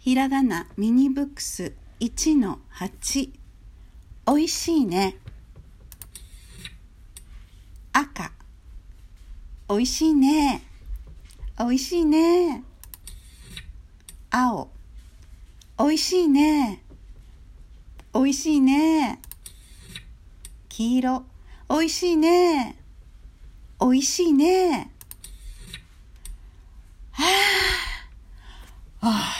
ひらがなミニブックス1の8おいしいね。赤。おいしいね。おいしいね。青。おいしいね。おいしいね。黄色。おいしいね。おいしいね。はあああ。